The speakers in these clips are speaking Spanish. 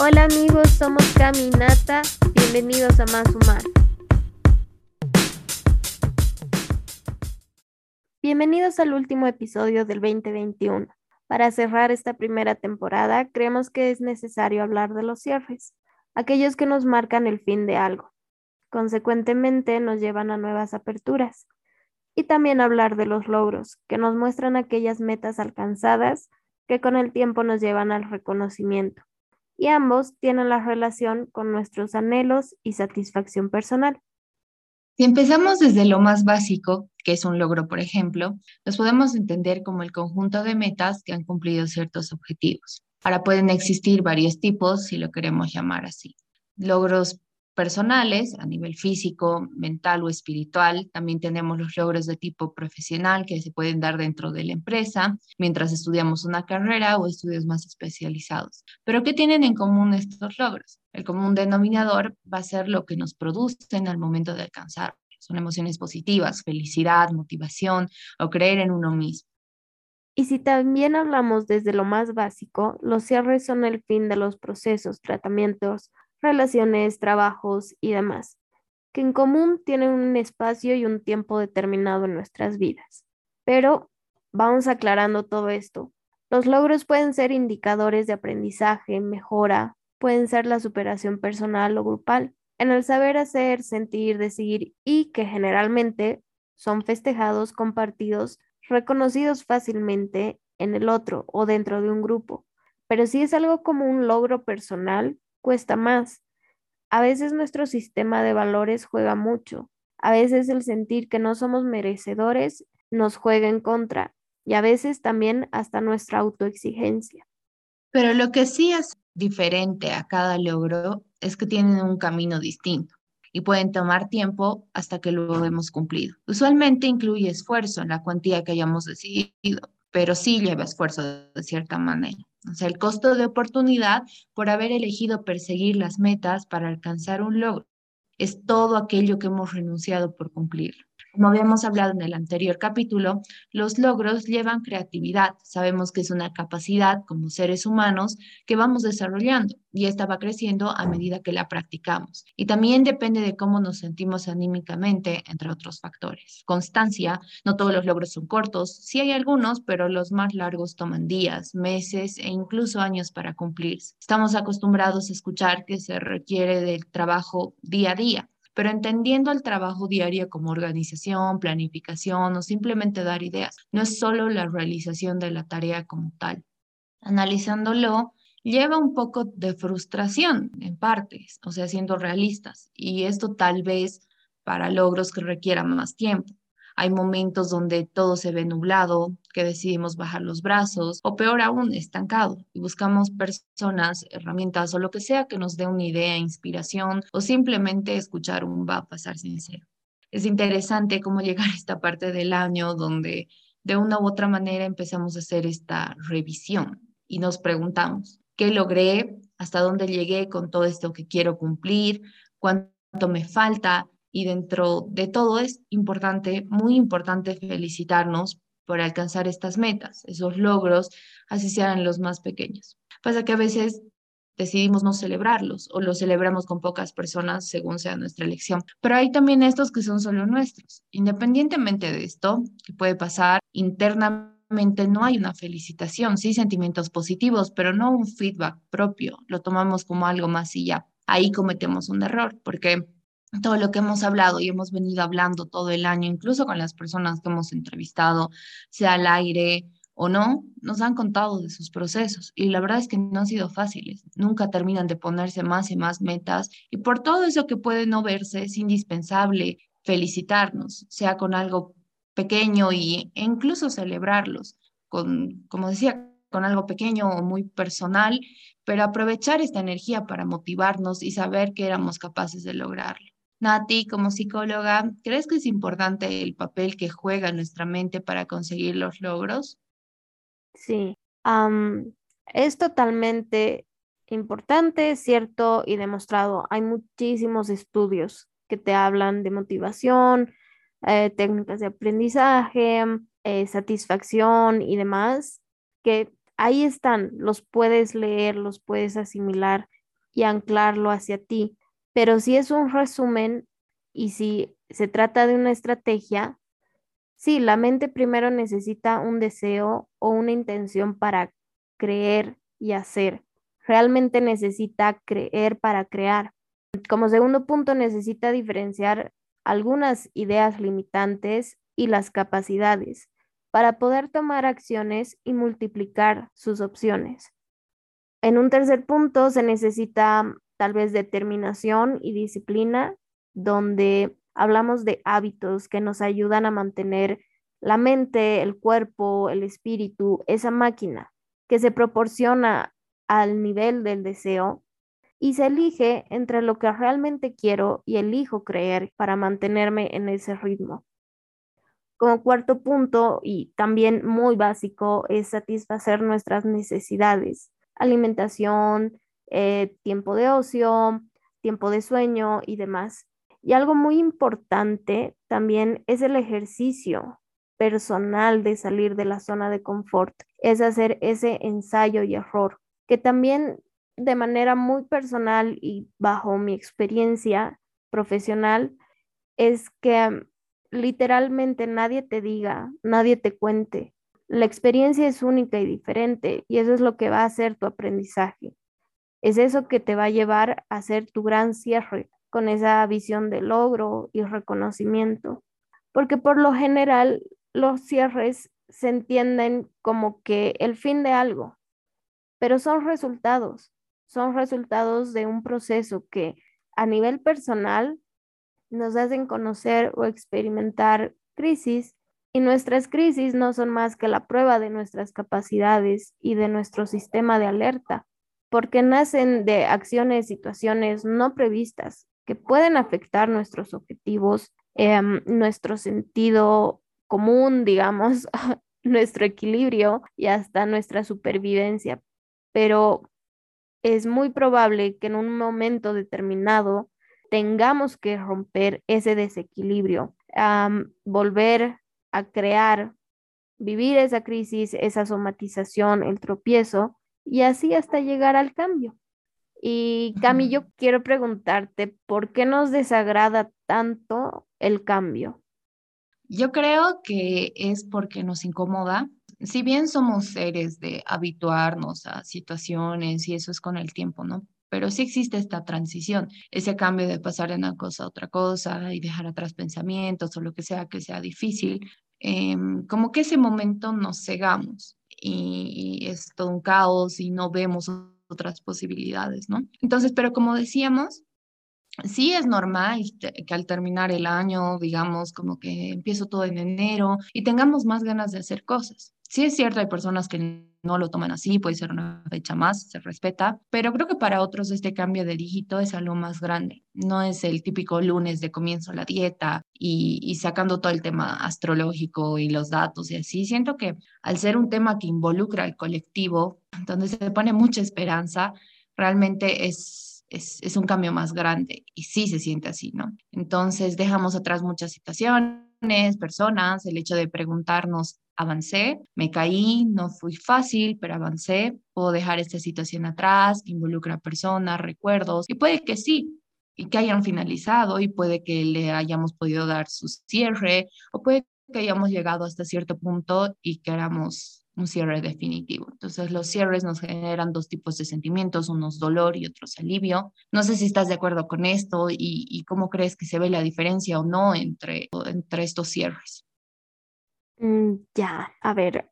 Hola amigos, somos Caminata. Bienvenidos a Más Humar. Bienvenidos al último episodio del 2021. Para cerrar esta primera temporada, creemos que es necesario hablar de los cierres, aquellos que nos marcan el fin de algo. Consecuentemente, nos llevan a nuevas aperturas. Y también hablar de los logros, que nos muestran aquellas metas alcanzadas que con el tiempo nos llevan al reconocimiento y ambos tienen la relación con nuestros anhelos y satisfacción personal. Si empezamos desde lo más básico, que es un logro, por ejemplo, los podemos entender como el conjunto de metas que han cumplido ciertos objetivos. Ahora pueden existir varios tipos, si lo queremos llamar así. Logros personales a nivel físico, mental o espiritual. También tenemos los logros de tipo profesional que se pueden dar dentro de la empresa mientras estudiamos una carrera o estudios más especializados. Pero ¿qué tienen en común estos logros? El común denominador va a ser lo que nos producen al momento de alcanzar. Son emociones positivas, felicidad, motivación o creer en uno mismo. Y si también hablamos desde lo más básico, los cierres son el fin de los procesos, tratamientos relaciones, trabajos y demás, que en común tienen un espacio y un tiempo determinado en nuestras vidas. Pero vamos aclarando todo esto. Los logros pueden ser indicadores de aprendizaje, mejora, pueden ser la superación personal o grupal, en el saber hacer, sentir, decidir y que generalmente son festejados, compartidos, reconocidos fácilmente en el otro o dentro de un grupo. Pero si es algo como un logro personal, cuesta más. A veces nuestro sistema de valores juega mucho. A veces el sentir que no somos merecedores nos juega en contra y a veces también hasta nuestra autoexigencia. Pero lo que sí es diferente a cada logro es que tienen un camino distinto y pueden tomar tiempo hasta que lo hemos cumplido. Usualmente incluye esfuerzo en la cuantía que hayamos decidido, pero sí lleva esfuerzo de cierta manera. O sea, el costo de oportunidad por haber elegido perseguir las metas para alcanzar un logro es todo aquello que hemos renunciado por cumplir. Como habíamos hablado en el anterior capítulo, los logros llevan creatividad. Sabemos que es una capacidad como seres humanos que vamos desarrollando y esta va creciendo a medida que la practicamos. Y también depende de cómo nos sentimos anímicamente, entre otros factores. Constancia, no todos los logros son cortos, sí hay algunos, pero los más largos toman días, meses e incluso años para cumplirse. Estamos acostumbrados a escuchar que se requiere del trabajo día a día pero entendiendo el trabajo diario como organización, planificación o simplemente dar ideas. No es solo la realización de la tarea como tal. Analizándolo, lleva un poco de frustración en partes, o sea, siendo realistas, y esto tal vez para logros que requieran más tiempo. Hay momentos donde todo se ve nublado, que decidimos bajar los brazos o peor aún, estancado y buscamos personas, herramientas o lo que sea que nos dé una idea, inspiración o simplemente escuchar un va a pasar sincero. Es interesante cómo llegar a esta parte del año donde de una u otra manera empezamos a hacer esta revisión y nos preguntamos, ¿qué logré? ¿Hasta dónde llegué con todo esto que quiero cumplir? ¿Cuánto me falta? Y dentro de todo es importante, muy importante felicitarnos por alcanzar estas metas, esos logros, así sean los más pequeños. Pasa que a veces decidimos no celebrarlos o los celebramos con pocas personas según sea nuestra elección. Pero hay también estos que son solo nuestros. Independientemente de esto, que puede pasar internamente, no hay una felicitación, sí sentimientos positivos, pero no un feedback propio. Lo tomamos como algo más y ya. Ahí cometemos un error porque todo lo que hemos hablado y hemos venido hablando todo el año, incluso con las personas que hemos entrevistado, sea al aire o no, nos han contado de sus procesos y la verdad es que no han sido fáciles. Nunca terminan de ponerse más y más metas y por todo eso que puede no verse es indispensable felicitarnos, sea con algo pequeño y, e incluso celebrarlos, con, como decía, con algo pequeño o muy personal, pero aprovechar esta energía para motivarnos y saber que éramos capaces de lograrlo. Nati, como psicóloga, ¿crees que es importante el papel que juega nuestra mente para conseguir los logros? Sí, es totalmente importante, cierto y demostrado. Hay muchísimos estudios que te hablan de motivación, eh, técnicas de aprendizaje, eh, satisfacción y demás, que ahí están, los puedes leer, los puedes asimilar y anclarlo hacia ti. Pero si es un resumen y si se trata de una estrategia, sí, la mente primero necesita un deseo o una intención para creer y hacer. Realmente necesita creer para crear. Como segundo punto, necesita diferenciar algunas ideas limitantes y las capacidades para poder tomar acciones y multiplicar sus opciones. En un tercer punto se necesita tal vez determinación y disciplina, donde hablamos de hábitos que nos ayudan a mantener la mente, el cuerpo, el espíritu, esa máquina que se proporciona al nivel del deseo y se elige entre lo que realmente quiero y elijo creer para mantenerme en ese ritmo. Como cuarto punto, y también muy básico, es satisfacer nuestras necesidades, alimentación, eh, tiempo de ocio, tiempo de sueño y demás. Y algo muy importante también es el ejercicio personal de salir de la zona de confort, es hacer ese ensayo y error, que también de manera muy personal y bajo mi experiencia profesional, es que literalmente nadie te diga, nadie te cuente. La experiencia es única y diferente y eso es lo que va a hacer tu aprendizaje. Es eso que te va a llevar a hacer tu gran cierre con esa visión de logro y reconocimiento. Porque por lo general los cierres se entienden como que el fin de algo, pero son resultados, son resultados de un proceso que a nivel personal nos hacen conocer o experimentar crisis y nuestras crisis no son más que la prueba de nuestras capacidades y de nuestro sistema de alerta, porque nacen de acciones, situaciones no previstas que pueden afectar nuestros objetivos, em, nuestro sentido común, digamos, nuestro equilibrio y hasta nuestra supervivencia. Pero es muy probable que en un momento determinado tengamos que romper ese desequilibrio, volver a crear, vivir esa crisis, esa somatización, el tropiezo, y así hasta llegar al cambio. Y Cami, yo quiero preguntarte, ¿por qué nos desagrada tanto el cambio? Yo creo que es porque nos incomoda. Si bien somos seres de habituarnos a situaciones y eso es con el tiempo, ¿no? pero sí existe esta transición, ese cambio de pasar de una cosa a otra cosa y dejar atrás pensamientos o lo que sea que sea difícil, em, como que ese momento nos cegamos y, es todo un caos y no vemos otras posibilidades, ¿no? Entonces, pero como decíamos, Sí, es normal que al terminar el año, digamos, como que empiezo todo en enero y tengamos más ganas de hacer cosas. Sí es cierto, hay personas que no lo toman así, puede ser una fecha más, se respeta, pero creo que para otros este cambio de dígito es algo más grande. No es el típico lunes de comienzo la dieta y, sacando todo el tema astrológico y los datos y así. Siento que al ser un tema que involucra al colectivo, donde se pone mucha esperanza, realmente es, es, es, un cambio más grande y sí se siente así, ¿no? Entonces dejamos atrás muchas situaciones, personas, el hecho de preguntarnos avancé, me caí, no fui fácil, pero avancé, puedo dejar esta situación atrás, que involucra personas, recuerdos, y puede que sí, y que hayan finalizado, y puede que le hayamos podido dar su cierre, o puede que hayamos llegado hasta cierto punto y queramos un cierre definitivo. Entonces, los cierres nos generan dos tipos de sentimientos, unos dolor y otros alivio. No sé si estás de acuerdo con esto y, y cómo crees que se ve la diferencia o no entre, entre estos cierres. Mm, ya, a ver,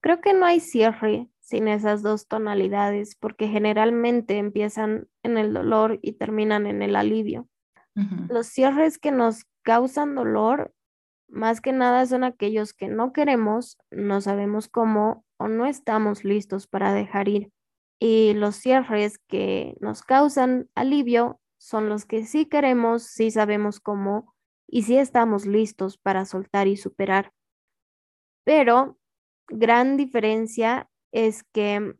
creo que no hay cierre sin esas dos tonalidades porque generalmente empiezan en el dolor y terminan en el alivio. Los cierres que nos causan dolor, más que nada son aquellos que no queremos, no sabemos cómo o no estamos listos para dejar ir. Y los cierres que nos causan alivio son los que sí queremos, sí sabemos cómo y si estamos listos para soltar y superar. Pero gran diferencia es que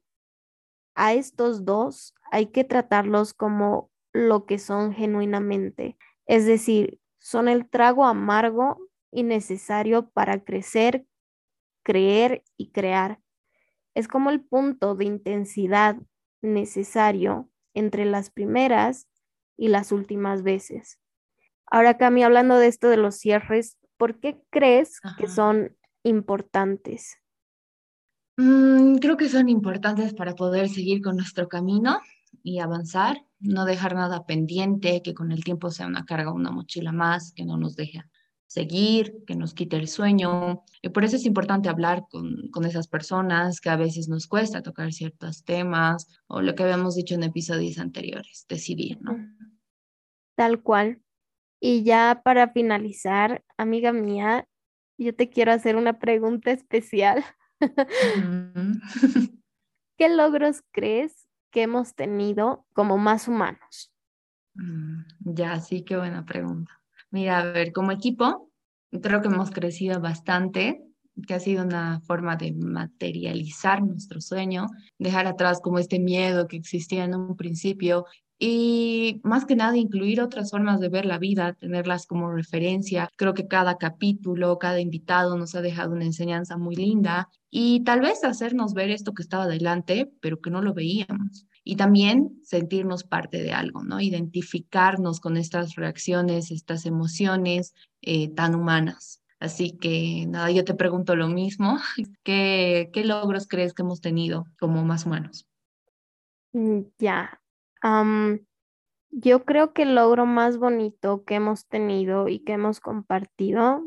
a estos dos hay que tratarlos como lo que son genuinamente, es decir, son el trago amargo y necesario para crecer, creer y crear. Es como el punto de intensidad necesario entre las primeras y las últimas veces. Ahora, Cami, hablando de esto de los cierres, ¿por qué crees que son importantes? Mm, creo que son importantes para poder seguir con nuestro camino y avanzar, no dejar nada pendiente, que con el tiempo sea una carga, una mochila más, que no nos deje seguir, que nos quite el sueño. Y por eso es importante hablar con, con esas personas que a veces nos cuesta tocar ciertos temas o lo que habíamos dicho en episodios anteriores, decidir, ¿no? Tal cual. Y ya para finalizar, amiga mía, yo te quiero hacer una pregunta especial. ¿Qué logros crees que hemos tenido como más humanos? Mm, ya, sí, qué buena pregunta. Mira, a ver, como equipo, creo que hemos crecido bastante, que ha sido una forma de materializar nuestro sueño, dejar atrás como este miedo que existía en un principio y más que nada incluir otras formas de ver la vida, tenerlas como referencia. Creo que cada capítulo, cada invitado nos ha dejado una enseñanza muy linda y tal vez hacernos ver esto que estaba delante, pero que no lo veíamos. Y también sentirnos parte de algo, ¿no? Identificarnos con estas reacciones, estas emociones eh, tan humanas. Así que nada, yo te pregunto lo mismo. ¿Qué, logros crees que hemos tenido como más humanos? Mm, ya, yo creo que el logro más bonito que hemos tenido y que hemos compartido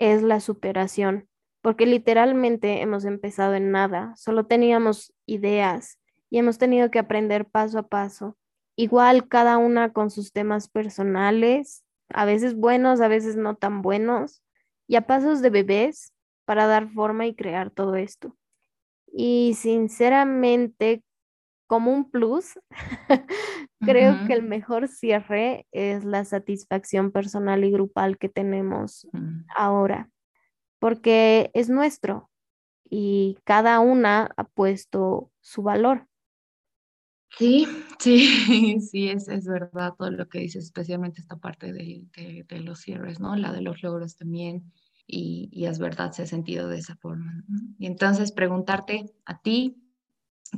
es la superación, porque literalmente hemos empezado en nada, solo teníamos ideas y hemos tenido que aprender paso a paso. Igual cada una con sus temas personales, a veces buenos, a veces no tan buenos, y a pasos de bebés para dar forma y crear todo esto. Y sinceramente como un plus, creo que el mejor cierre es la satisfacción personal y grupal que tenemos mm. ahora, porque es nuestro y cada una ha puesto su valor. Sí, sí, sí, es, es verdad todo lo que dices, especialmente esta parte de, de, los cierres, ¿no? La de los logros también, y, y es verdad, se ha sentido de esa forma. Y entonces preguntarte a ti,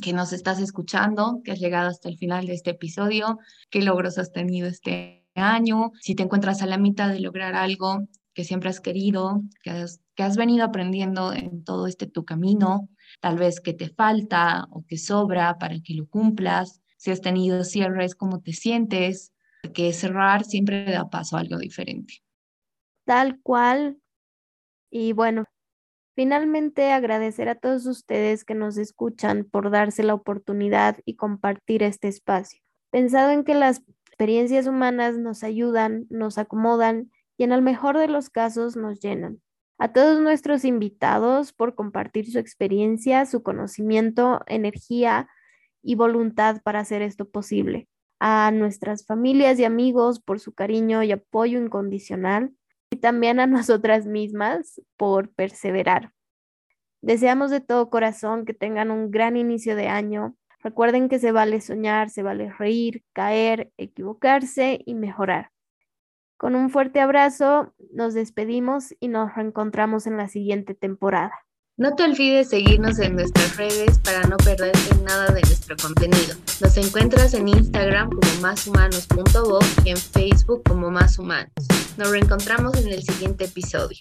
que nos estás escuchando, que has llegado hasta el final de este episodio, qué logros has tenido este año, si te encuentras a la mitad de lograr algo que siempre has querido, que has, que has venido aprendiendo en todo este tu camino, tal vez que te falta o que sobra para que lo cumplas, si has tenido cierres, cómo te sientes, porque cerrar siempre da paso a algo diferente. Tal cual. Y bueno, Finalmente, agradecer a todos ustedes que nos escuchan por darse la oportunidad y compartir este espacio. Pensado en que las experiencias humanas nos ayudan, nos acomodan y en el mejor de los casos nos llenan. A todos nuestros invitados por compartir su experiencia, su conocimiento, energía y voluntad para hacer esto posible. A nuestras familias y amigos por su cariño y apoyo incondicional y también a nosotras mismas por perseverar. Deseamos de todo corazón que tengan un gran inicio de año. Recuerden que se vale soñar, se vale reír, caer, equivocarse y mejorar. Con un fuerte abrazo, nos despedimos y nos reencontramos en la siguiente temporada. No te olvides seguirnos en nuestras redes para no perderte nada de nuestro contenido. Nos encuentras en Instagram como máshumanos.voz y en Facebook como Más Humanos. Nos reencontramos en el siguiente episodio.